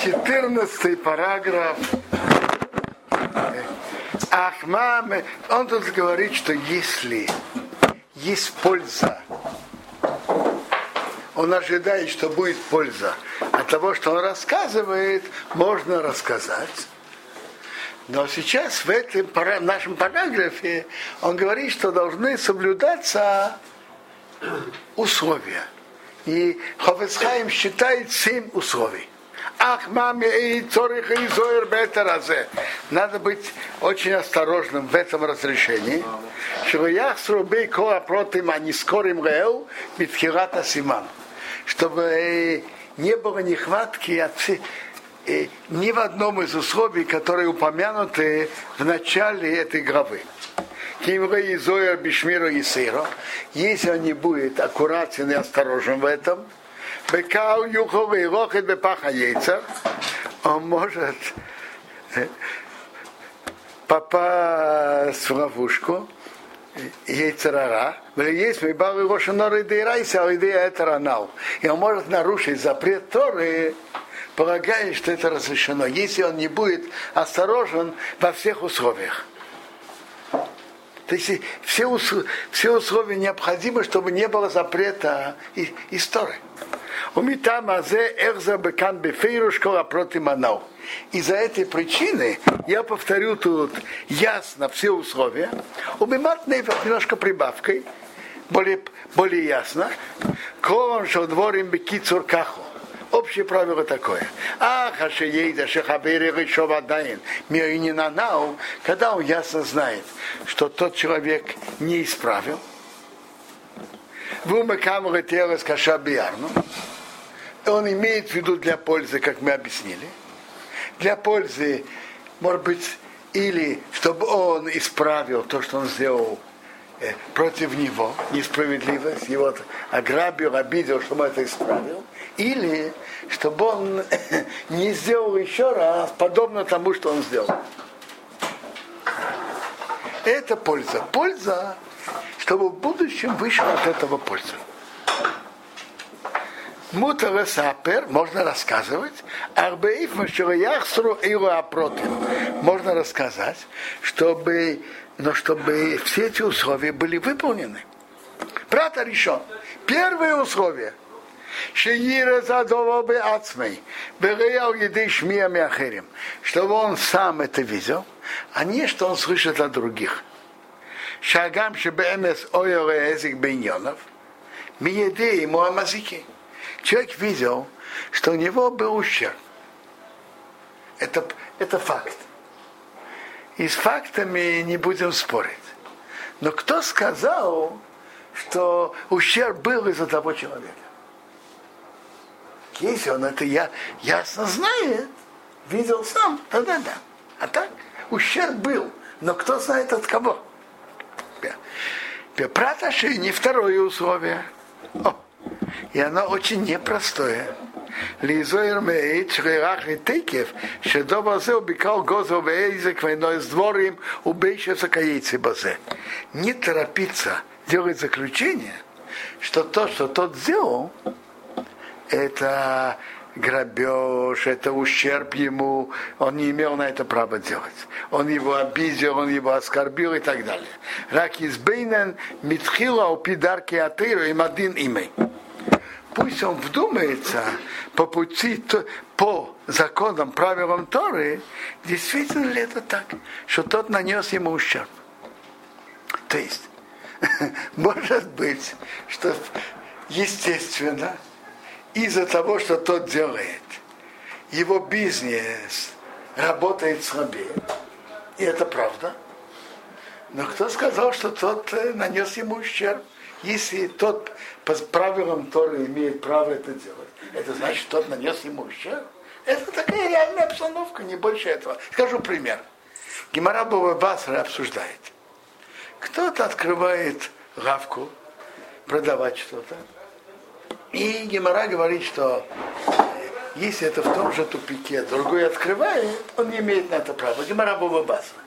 14 параграф. Ахмам, он тут говорит, что если есть польза, он ожидает, что будет польза от того, что он рассказывает, можно рассказать. Но сейчас в этом в нашем параграфе он говорит, что должны соблюдаться условия. И Хофецхайм считает семь условий. Ах, маме, и цорих и зоер бетаразе. Надо быть очень осторожным в этом разрешении. Чтобы я срубей коа против а не скорым реу, битхирата симан. Чтобы не было нехватки от ни в одном из условий, которые упомянуты в начале этой главы. Если он не будет аккуратен и осторожен в этом, Бекау юховый лохет бепаха яйца, он может попасть в ловушку, яйцерара, есть мы балы рошеноры дейрайся, а идея это ранал. И он может нарушить запрет Торы, полагая, что это разрешено, если он не будет осторожен во всех условиях. То есть все условия необходимы, чтобы не было запрета истории. Умитам азе эрза бекан против манау. Из-за этой причины я повторю тут ясно все условия. Убимат немножко прибавкой, более, более ясно. Колон шодворим бекицур каху. Общее правило такое. Ах, ашеейда, шехабери решовадаин, мирининанау, когда он ясно знает, что тот человек не исправил, в камеры тела с кашабиарну, он имеет в виду для пользы, как мы объяснили. Для пользы, может быть, или чтобы он исправил то, что он сделал э, против него, несправедливость, его ограбил, обидел, чтобы он это исправил, или чтобы он не сделал еще раз, подобно тому, что он сделал. Это польза. Польза, чтобы в будущем вышел от этого польза. Мутара сапер, можно рассказывать, арбеиф яхсру апротив. Можно рассказать, чтобы, но чтобы все эти условия были выполнены. Брат решен. Первое условие. Шеира задова бы ацмей. Береял еды шмия мяхерим. Чтобы он сам это видел, а не что он слышит от других. Шагам шебемес ойоре эзик беньонов. Миеды ему амазики человек видел, что у него был ущерб. Это, это факт. И с фактами не будем спорить. Но кто сказал, что ущерб был из-за того человека? Если он это я, ясно знает, видел сам, тогда да. А так ущерб был. Но кто знает от кого? Праташи не второе условие. О, и оно очень непростое. Лизоир меит шрирах и тейкев, шедоба зе убикал гозо вейзек войной с дворим убейше закаейцы базе. Не торопиться делать заключение, что то, что тот сделал, это грабеж, это ущерб ему, он не имел на это права делать. Он его обидел, он его оскорбил и так далее. Рак избейнен митхила у пидарки атыру им один имей пусть он вдумается по пути, по законам, правилам Торы, действительно ли это так, что тот нанес ему ущерб. То есть, может быть, что естественно, из-за того, что тот делает, его бизнес работает слабее. И это правда. Но кто сказал, что тот э, нанес ему ущерб? Если тот по правилам Торы имеет право это делать, это значит, тот нанес ему ущерб. Это такая реальная обстановка, не больше этого. Скажу пример. Гимара Басра обсуждает. Кто-то открывает лавку, продавать что-то. И Гимара говорит, что если это в том же тупике, другой открывает, он не имеет на это права. Гимара Басра.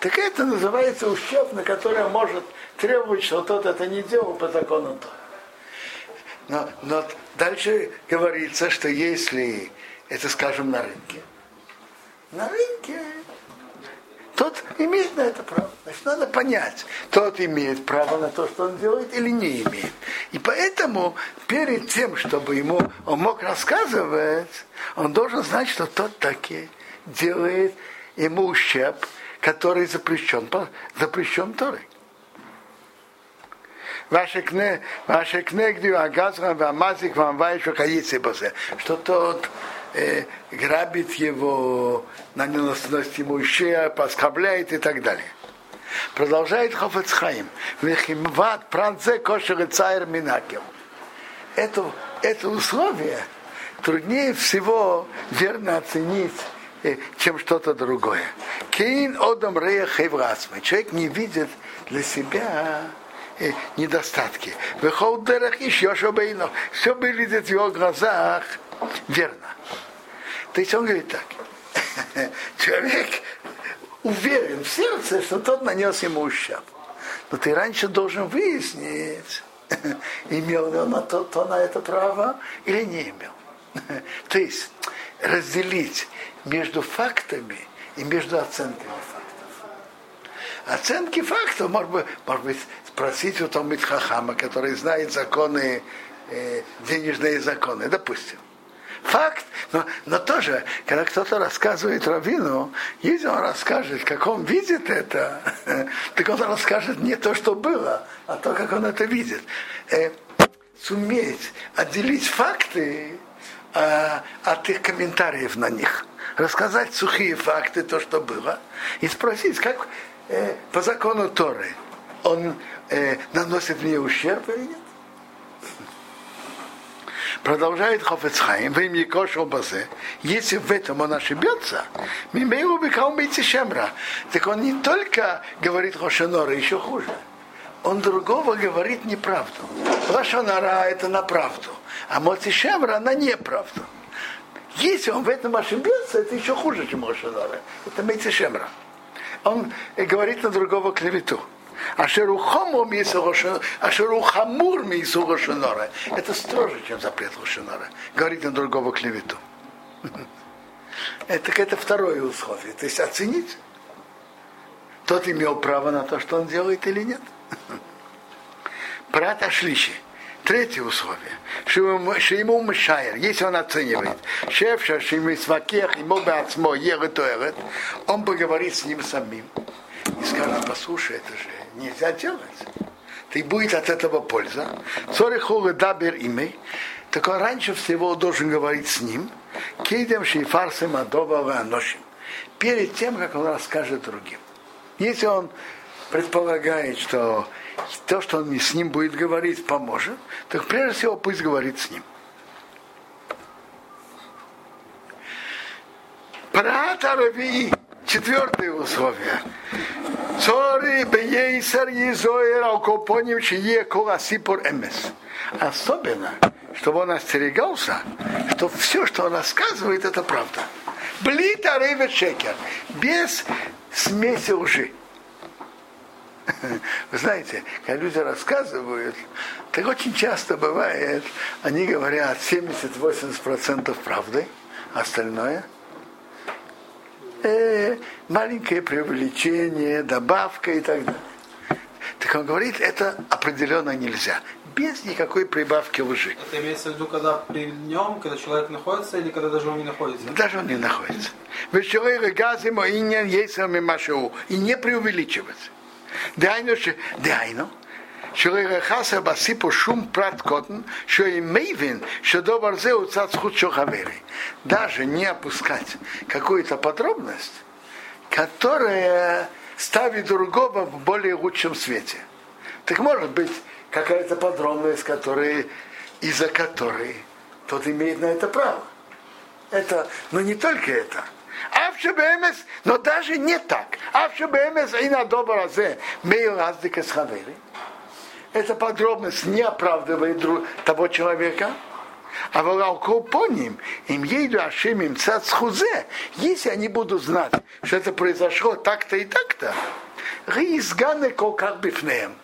Так это называется ущерб, на который может требовать, что тот это не делал по закону то. Но, но дальше говорится, что если это, скажем, на рынке, на рынке тот имеет на это право. Значит, надо понять, тот имеет право на то, что он делает, или не имеет. И поэтому перед тем, чтобы ему он мог рассказывать, он должен знать, что тот таки делает ему ущерб, который запрещен, запрещен Торой. Ваши кне, ваши кнегдю, агазра, вамазик, вамвайш, вахаицы Что тот э, грабит его, наносит ему ущерб, оскорбляет и так далее. Продолжает Хофецхайм. Вехимват пранце кошер цайр минакел. Это, это условие труднее всего верно оценить э, чем что-то другое. Кейн одам рея хеврасмы. Человек не видит для себя недостатки. Выходерах еще Все выглядит в его глазах верно. То есть он говорит так. Человек уверен в сердце, что тот нанес ему ущерб. Но ты раньше должен выяснить, имел ли он на то, то на это право или не имел. То есть разделить между фактами и между оценками фактов. Оценки фактов, может быть, может быть спросить у Талмит Хахама, который знает законы, э, денежные законы, допустим факт, но, но тоже, когда кто-то рассказывает Равину, если он расскажет, как он видит это, так он расскажет не то, что было, а то, как он это видит. Э, суметь отделить факты э, от их комментариев на них. Рассказать сухие факты, то, что было, и спросить, как э, по закону Торы он э, наносит мне ущерб или нет. Продолжает Хофецхайм, в имя Кошел Базе, если в этом он ошибется, Мимейру Бекал Шемра, так он не только говорит Хошенора, еще хуже. Он другого говорит неправду. Лашонара это на правду, а Моци Шемра на неправду. Если он в этом ошибется, это еще хуже, чем Лашонара. Это Мейци Шемра. Он говорит на другого клевету. Ашеру хомо ашеру хамур мису рошенора. Это строже, чем запрет рошенора. Говорит на другого клевету. Это, это второе условие. То есть оценить, тот имел право на то, что он делает или нет. Брат Ашлиши. Третье условие. Что ему мешает, если он оценивает, шефша, что ему свакех, ему бы отсмо, он поговорит с ним самим и скажет, послушай, это же нельзя делать. Ты будет от этого польза. Цорихулы дабер имей. Так он раньше всего должен говорить с ним. Кейдем шейфарсем адова аношим. Перед тем, как он расскажет другим. Если он предполагает, что то, что он с ним будет говорить, поможет, так прежде всего пусть говорит с ним. Прата Четвертое условие. Цори бейсер езоер алкопоним чие коласипур эмес. Особенно, чтобы он остерегался, что все, что он рассказывает, это правда. Блита рейвет шекер. Без смеси лжи. Вы знаете, когда люди рассказывают, так очень часто бывает, они говорят 70-80% правды, остальное э, маленькое преувеличение, добавка и так далее. Так он говорит, это определенно нельзя. Без никакой прибавки лжи. Это имеется в виду, когда при нем, когда человек находится, или когда даже он не находится? Даже он не находится. И не преувеличивать. Дайну, дайну, שלא ירחס בסיפור שום פרט קוטן, שהוא מבין שדבר זה הוא צד זכות של חברי. Даже не опускать какую-то подробность, которая ставит другого в более лучшем свете. Так может быть какая-то подробность, которая, из-за которой тот имеет на это право. Это, но не только это. Авшебемес, но даже не так. Авшебемес и на добразе, мейл аздика с хавери эта подробность не оправдывает того человека, а волалко по ним, им ейду ашим им хузе, если они будут знать, что это произошло так-то и так-то, ризганы как бифнеем,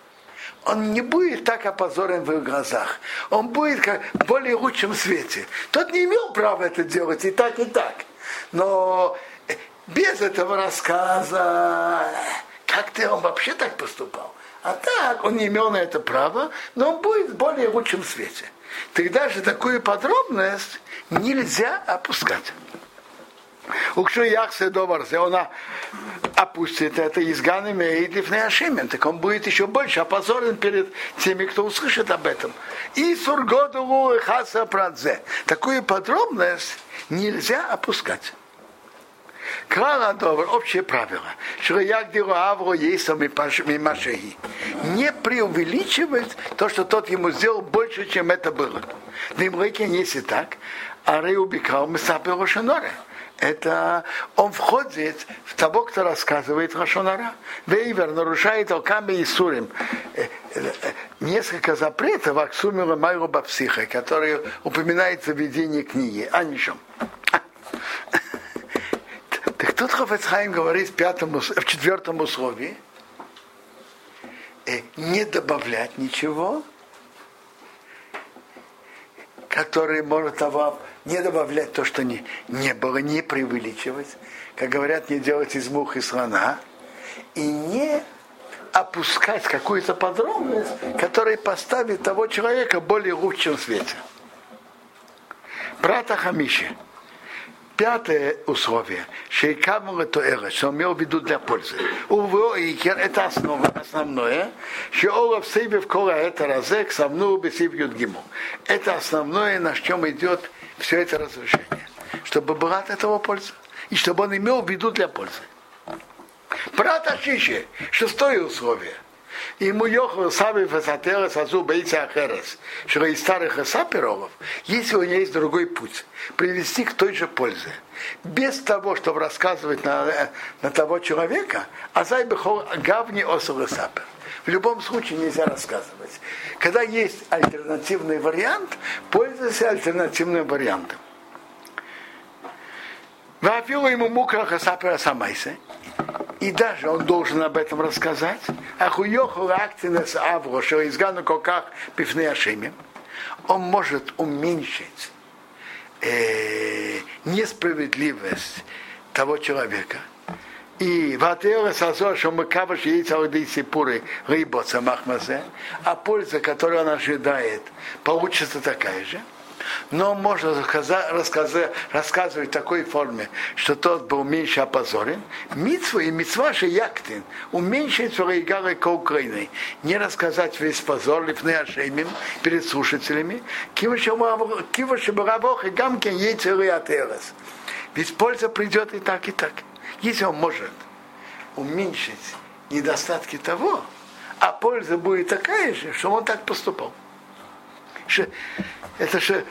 он не будет так опозорен в их глазах. Он будет как в более лучшем свете. Тот не имел права это делать и так, и так. Но без этого рассказа, как ты он вообще так поступал? А так, он не имел на это права, но он будет в более лучшем свете. Тогда же такую подробность нельзя опускать. Укшу яхсе доварзе, она опустит это изганом и лифнеашимен, так он будет еще больше опозорен перед теми, кто услышит об этом. И сургоду хаса прадзе. Такую подробность нельзя опускать. Клала добр, общее правило, что як авро есть мимашеги. Не преувеличивать то, что тот ему сделал больше, чем это было. Дымлыки, если так, а Реубикал Месапе Рошаноре это он входит в того, кто рассказывает Рашонара. Вейвер нарушает Алками и Сурим. Э, э, несколько запретов Аксумила Майру Бапсиха, которые упоминаются в видении книги. А ничем. Так тут Хофецхайм говорит в, пятом, в четвертом условии, э, не добавлять ничего, который может того не добавлять то, что не, не было, не преувеличивать, как говорят, не делать из мух и слона, и не опускать какую-то подробность, которая поставит того человека более лучшем свете. Брата Хамиши. Пятое условие. Шейкамула тоэра, что он имел в виду для пользы. Уво и это основа, основное. Шеола в себе в кола это разек, савну бесив юдгиму. Это основное, на чем идет все это разрешение. Чтобы была от этого польза. И чтобы он имел в виду для пользы. Брат Ашиши, шестое условие. Ему йохал сами фасатерес азу боится ахерес, что из старых асаперовов, если у него есть другой путь, привести к той же пользе. Без того, чтобы рассказывать на, на того человека, а зай бихол гавни осул сапер. В любом случае нельзя рассказывать. Когда есть альтернативный вариант, пользуйся альтернативным вариантом. Вафилу ему мукраха сапера самайсе. И даже он должен об этом рассказать. А хуйоху актинес авро, что изгану коках пифны ашимим. Он может уменьшить э, несправедливость того человека, и ватера сазо, что мы каваш яйца воды сипуры рыбоца махмазе, а польза, которую он ожидает, получится такая же. Но можно рассказать, рассказывать в такой форме, что тот был меньше опозорен. Митсва и митсва яктин уменьшить Сурайгары к Украине. Не рассказать весь позор лифны ашемим перед слушателями. Кива шабаравох и гамкен яйцеры атерас. Ведь польза придет и так, и так если он может уменьшить недостатки того, а польза будет такая же, что он так поступал. Это же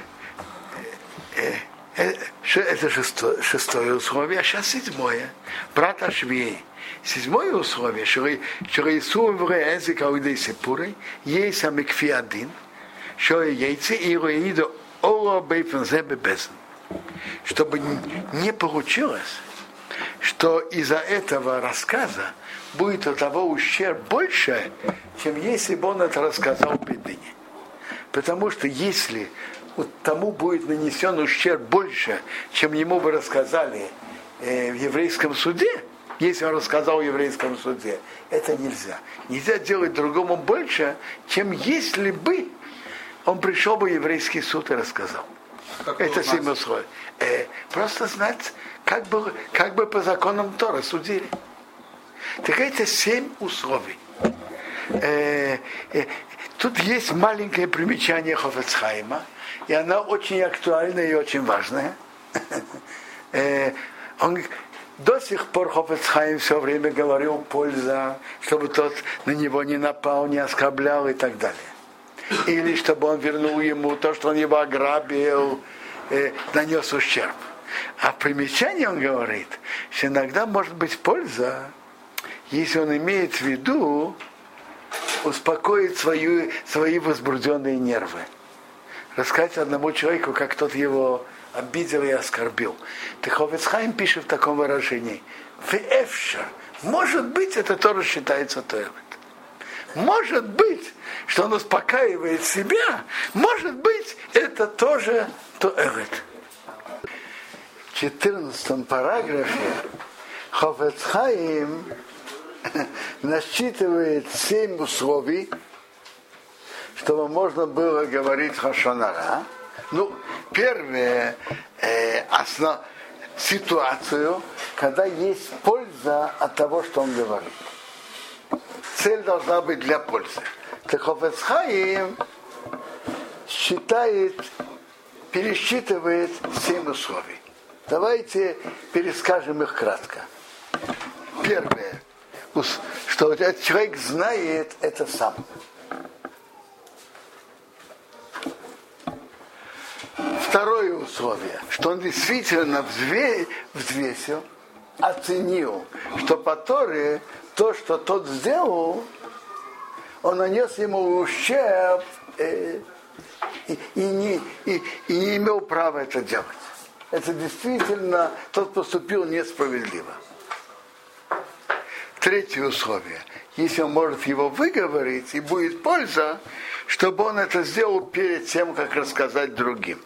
это шестое, шестое условие, а сейчас седьмое. Брат Ашвей. Седьмое условие, что Иисус в язык аудей сепуры, есть амикфи один, что яйцы и руиду ола бейфензе бебезн. Чтобы не получилось, что из-за этого рассказа будет у того ущерб больше, чем если бы он это рассказал в Бедыне. Потому что если тому будет нанесен ущерб больше, чем ему бы рассказали э, в еврейском суде, если он рассказал в еврейском суде, это нельзя. Нельзя делать другому больше, чем если бы он пришел бы в еврейский суд и рассказал. Как это семь условий. Э, просто знать, как бы, как бы по законам Тора судили. Так это семь условий. Э, э, тут есть маленькое примечание Хофецхайма, и оно очень актуальное и очень важное. Э, он до сих пор Хофецхайм все время говорил польза, чтобы тот на него не напал, не оскорблял и так далее. Или чтобы он вернул ему то, что он его ограбил, э, нанес ущерб. А примечание он говорит, что иногда может быть польза, если он имеет в виду успокоить свою, свои возбужденные нервы. Рассказать одному человеку, как тот его обидел и оскорбил. Тиховецхайм пишет в таком выражении. Веэфша. Может быть, это тоже считается тойлет. Может быть, что он успокаивает себя, может быть, это тоже то Эвет. В 14 параграфе Хофецхаим насчитывает семь условий, чтобы можно было говорить Хашонара. Ну, первое, э, основ, ситуацию, когда есть польза от того, что он говорит. Цель должна быть для пользы. Так считает, пересчитывает семь условий. Давайте перескажем их кратко. Первое, что человек знает это сам. Второе условие, что он действительно взвесил, оценил, что по Торе то, что тот сделал, он нанес ему ущерб э, и, и, не, и, и не имел права это делать. Это действительно, тот поступил несправедливо. Третье условие. Если он может его выговорить и будет польза, чтобы он это сделал перед тем, как рассказать другим.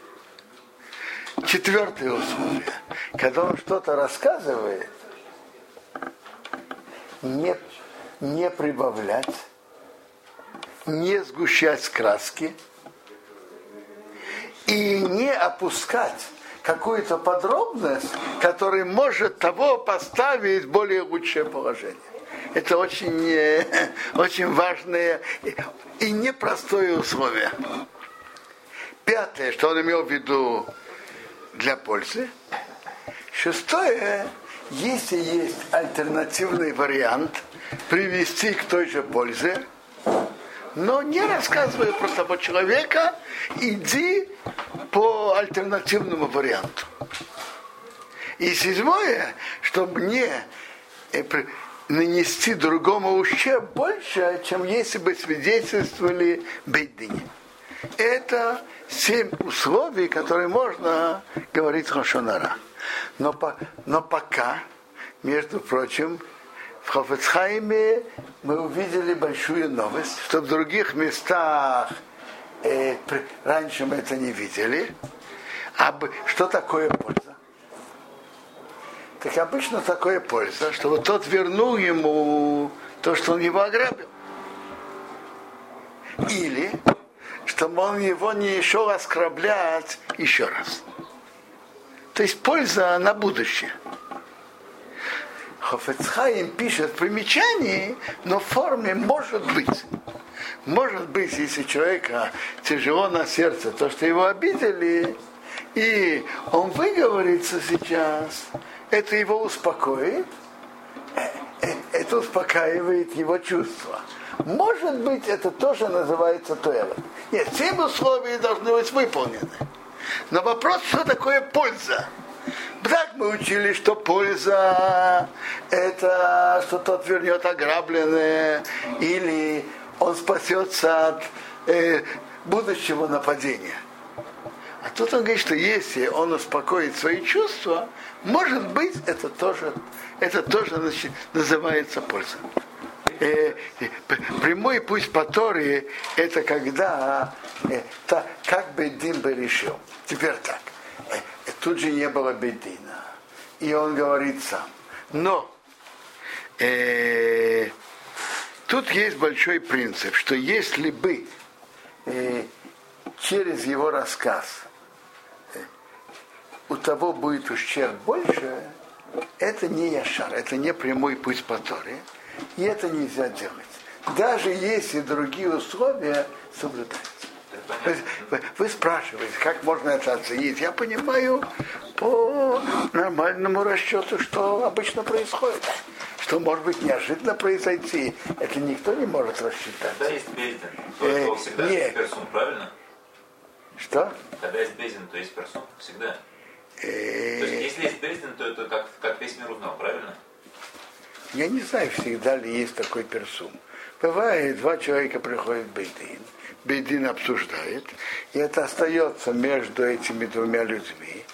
Четвертое условие. Когда он что-то рассказывает, не, не прибавлять, не сгущать краски и не опускать какую-то подробность, которая может того поставить в более лучшее положение. Это очень, э, очень важное и непростое условие. Пятое, что он имел в виду для пользы. Шестое, если есть альтернативный вариант привести к той же пользе, но не рассказывая про того человека, иди по альтернативному варианту. И седьмое, чтобы не э, нанести другому ущерб больше, чем если бы свидетельствовали Бейдине. Это семь условий, которые можно говорить Рошонара. Но, но пока, между прочим, в Хофецхайме мы увидели большую новость, что в других местах э, раньше мы это не видели. А что такое польза? Так обычно такое польза, что вот тот вернул ему то, что он его ограбил. Или чтобы он его не шел оскорблять еще раз. То есть польза на будущее. Хофецхайм пишет в примечании, но в форме может быть. Может быть, если человека тяжело на сердце, то, что его обидели, и он выговорится сейчас, это его успокоит, э, э, это успокаивает его чувства. Может быть, это тоже называется туэлот. Нет, все условия должны быть выполнены. Но вопрос, что такое польза? Так мы учили, что польза это что тот вернет ограбленное или он спасется от э, будущего нападения. А тут он говорит, что если он успокоит свои чувства, может быть, это тоже, это тоже значит, называется польза э, прямой путь по Торе это когда э, та, как Бедин бы решил. Теперь так. Э, тут же не было Бедина. И он говорит сам. Но э, тут есть большой принцип, что если бы э, через его рассказ э, у того будет ущерб больше, это не яшар, это не прямой путь по Торе. И это нельзя делать. Даже если другие условия соблюдаются. Вы, вы, вы спрашиваете, как можно это оценить? Я понимаю по нормальному расчету, что обычно происходит. Что может быть неожиданно произойти, это никто не может рассчитать. Когда есть бездин, то э, всегда нет. есть персун, правильно? Что? Когда есть бездин, то есть персун, всегда. Э... То есть если есть бездин, то это как, как весь мир узнал, правильно? Я не знаю, всегда ли есть такой персум. Бывает, два человека приходят в Бейдин, Бейдин обсуждает, и это остается между этими двумя людьми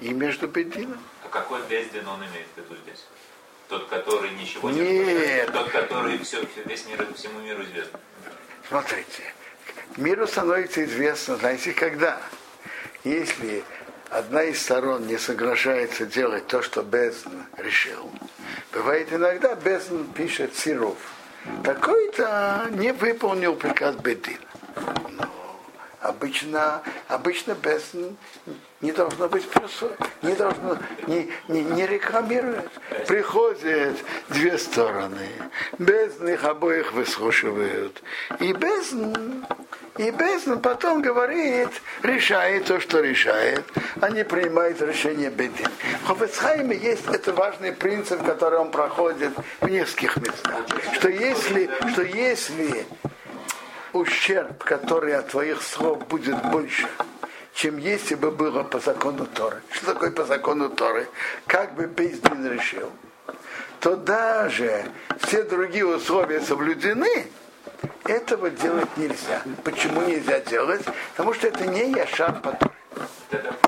и между Бейдином. А какой Бейдин он имеет в виду здесь? Тот, который ничего не Нет. Тот, который все, весь мир, всему миру известен. Смотрите, миру становится известно, знаете, когда? Если одна из сторон не соглашается делать то, что Безн решил, бывает иногда Безн пишет Сиров. Такой-то не выполнил приказ Бедина. Но обычно, обычно Безн не должно быть плюсом, не должно, не, не, не рекламирует. Приходят две стороны, Безн их обоих выслушивают. И Безн и Безн потом говорит, решает то, что решает, а не принимает решение Бедин. В Хофецхайме есть это важный принцип, который он проходит в нескольких местах. Что если, что если ущерб, который от твоих слов будет больше, чем если бы было по закону Торы. Что такое по закону Торы? Как бы Бейздин решил, то даже все другие условия соблюдены, этого делать нельзя. Почему нельзя делать? Потому что это не Яшар по Торе.